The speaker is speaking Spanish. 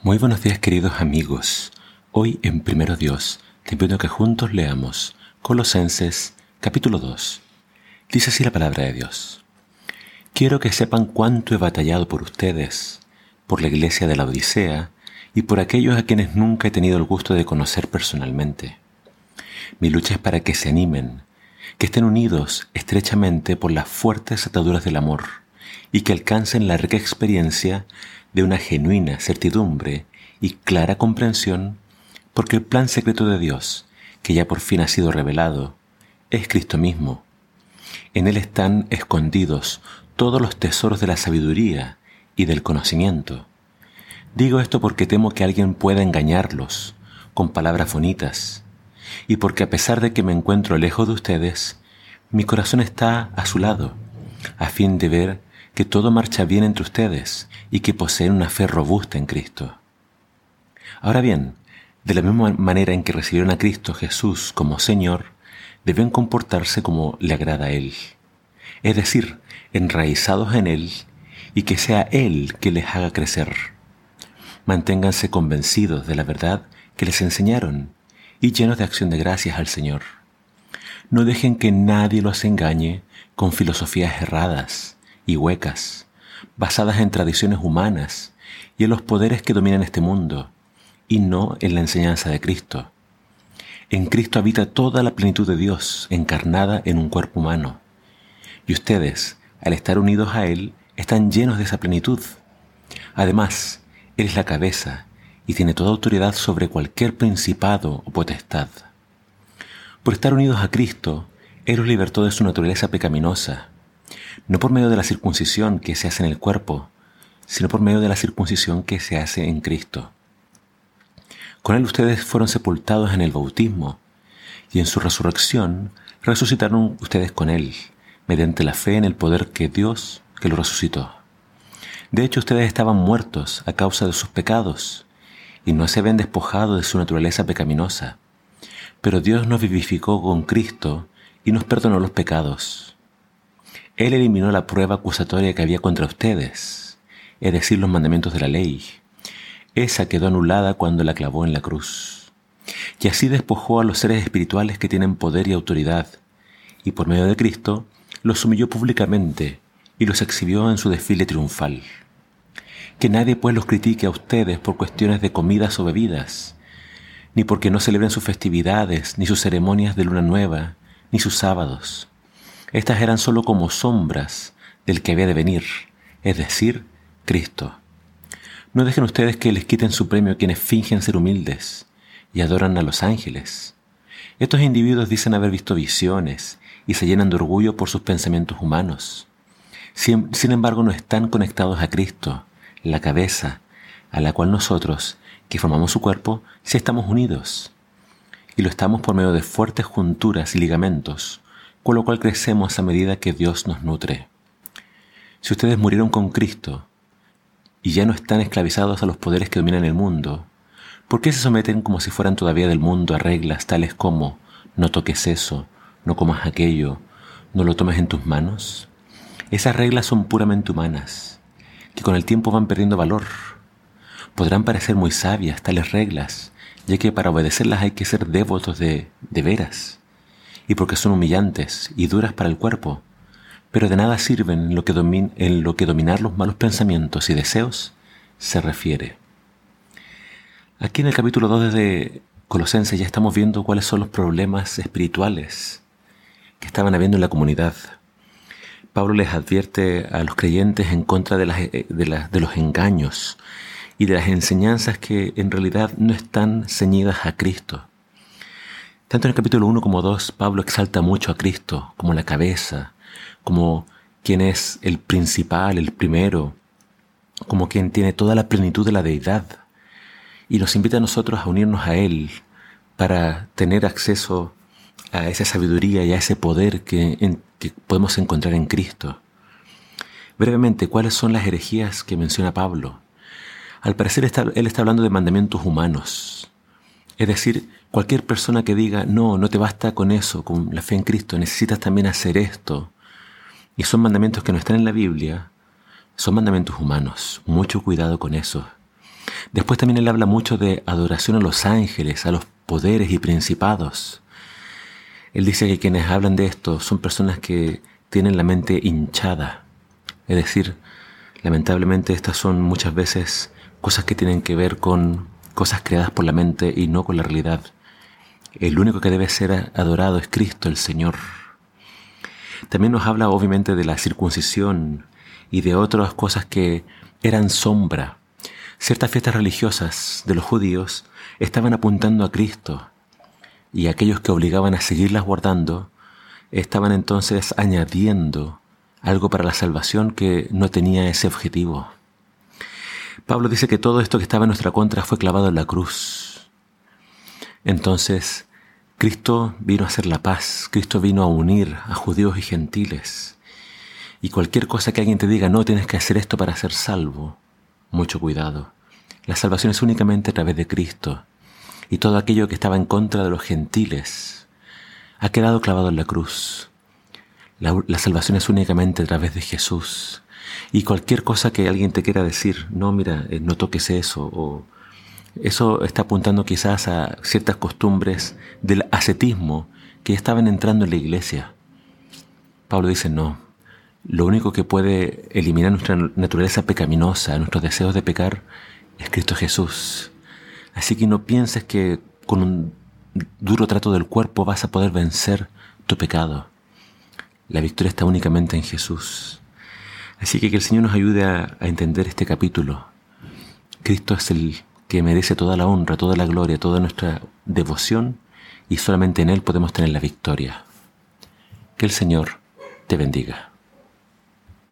Muy buenos días queridos amigos. Hoy en Primero Dios te pido que juntos leamos Colosenses capítulo 2. Dice así la palabra de Dios. Quiero que sepan cuánto he batallado por ustedes, por la iglesia de la Odisea y por aquellos a quienes nunca he tenido el gusto de conocer personalmente. Mi lucha es para que se animen, que estén unidos estrechamente por las fuertes ataduras del amor y que alcancen la rica experiencia de una genuina certidumbre y clara comprensión, porque el plan secreto de Dios, que ya por fin ha sido revelado, es Cristo mismo. En Él están escondidos todos los tesoros de la sabiduría y del conocimiento. Digo esto porque temo que alguien pueda engañarlos con palabras bonitas, y porque a pesar de que me encuentro lejos de ustedes, mi corazón está a su lado, a fin de ver que todo marcha bien entre ustedes y que poseen una fe robusta en Cristo. Ahora bien, de la misma manera en que recibieron a Cristo Jesús como Señor, deben comportarse como le agrada a Él, es decir, enraizados en Él y que sea Él que les haga crecer. Manténganse convencidos de la verdad que les enseñaron y llenos de acción de gracias al Señor. No dejen que nadie los engañe con filosofías erradas y huecas, basadas en tradiciones humanas y en los poderes que dominan este mundo, y no en la enseñanza de Cristo. En Cristo habita toda la plenitud de Dios encarnada en un cuerpo humano, y ustedes, al estar unidos a Él, están llenos de esa plenitud. Además, Él es la cabeza y tiene toda autoridad sobre cualquier principado o potestad. Por estar unidos a Cristo, Él los libertó de su naturaleza pecaminosa no por medio de la circuncisión que se hace en el cuerpo, sino por medio de la circuncisión que se hace en Cristo. Con Él ustedes fueron sepultados en el bautismo, y en su resurrección resucitaron ustedes con Él, mediante la fe en el poder que Dios que lo resucitó. De hecho, ustedes estaban muertos a causa de sus pecados, y no se habían despojado de su naturaleza pecaminosa. Pero Dios nos vivificó con Cristo y nos perdonó los pecados. Él eliminó la prueba acusatoria que había contra ustedes, es decir, los mandamientos de la ley. Esa quedó anulada cuando la clavó en la cruz. Y así despojó a los seres espirituales que tienen poder y autoridad, y por medio de Cristo los humilló públicamente y los exhibió en su desfile triunfal. Que nadie pues los critique a ustedes por cuestiones de comidas o bebidas, ni porque no celebren sus festividades, ni sus ceremonias de luna nueva, ni sus sábados estas eran sólo como sombras del que había de venir, es decir, Cristo. No dejen ustedes que les quiten su premio quienes fingen ser humildes y adoran a los ángeles. Estos individuos dicen haber visto visiones y se llenan de orgullo por sus pensamientos humanos. Sin, sin, embargo, no están conectados a Cristo, la cabeza, a la cual nosotros, que formamos su cuerpo, sí estamos unidos. Y lo estamos por medio de fuertes junturas y ligamentos, con lo cual crecemos a medida que Dios nos nutre. Si ustedes murieron con Cristo y ya no están esclavizados a los poderes que dominan el mundo, ¿por qué se someten como si fueran todavía del mundo a reglas tales como no toques eso, no comas aquello, no lo tomes en tus manos? Esas reglas son puramente humanas, que con el tiempo van perdiendo valor. Podrán parecer muy sabias tales reglas, ya que para obedecerlas hay que ser devotos de, de veras y porque son humillantes y duras para el cuerpo, pero de nada sirven en lo que, dominar los malos pensamientos y deseos se refiere. Aquí en el capítulo 2 de Colosenses ya estamos viendo cuáles son los problemas espirituales que estaban habiendo en la comunidad. Pablo les advierte a los creyentes en contra de, de, de los engaños y de las enseñanzas que en realidad no están ceñidas a Cristo. Tanto en el capítulo 1 como 2, Pablo exalta mucho a Cristo como la cabeza, como quien es el principal, el primero, como quien tiene toda la plenitud de la deidad. Y nos invita a nosotros a unirnos a Él para tener acceso a esa sabiduría y a ese poder que, que podemos encontrar en Cristo. Brevemente, ¿cuáles son las herejías que menciona Pablo? Al parecer él está hablando de mandamientos humanos, es decir, cualquier persona que diga, no, no te basta con eso, con la fe en Cristo, necesitas también hacer esto, y son mandamientos que no están en la Biblia, son mandamientos humanos. Mucho cuidado con eso. Después también él habla mucho de adoración a los ángeles, a los poderes y principados. Él dice que quienes hablan de esto son personas que tienen la mente hinchada. Es decir, lamentablemente estas son muchas veces cosas que tienen que ver con cosas creadas por la mente y no con la realidad. El único que debe ser adorado es Cristo el Señor. También nos habla obviamente de la circuncisión y de otras cosas que eran sombra. Ciertas fiestas religiosas de los judíos estaban apuntando a Cristo y aquellos que obligaban a seguirlas guardando estaban entonces añadiendo algo para la salvación que no tenía ese objetivo. Pablo dice que todo esto que estaba en nuestra contra fue clavado en la cruz. Entonces, Cristo vino a hacer la paz, Cristo vino a unir a judíos y gentiles. Y cualquier cosa que alguien te diga, no tienes que hacer esto para ser salvo, mucho cuidado. La salvación es únicamente a través de Cristo. Y todo aquello que estaba en contra de los gentiles ha quedado clavado en la cruz. La, la salvación es únicamente a través de Jesús. Y cualquier cosa que alguien te quiera decir, no, mira, eh, no toques eso, o eso está apuntando quizás a ciertas costumbres del ascetismo que estaban entrando en la iglesia. Pablo dice, no, lo único que puede eliminar nuestra naturaleza pecaminosa, nuestros deseos de pecar, es Cristo Jesús. Así que no pienses que con un duro trato del cuerpo vas a poder vencer tu pecado. La victoria está únicamente en Jesús. Así que que el Señor nos ayude a, entender este capítulo. Cristo es el que merece toda la honra, toda la gloria, toda nuestra devoción y solamente en Él podemos tener la victoria. Que el Señor te bendiga.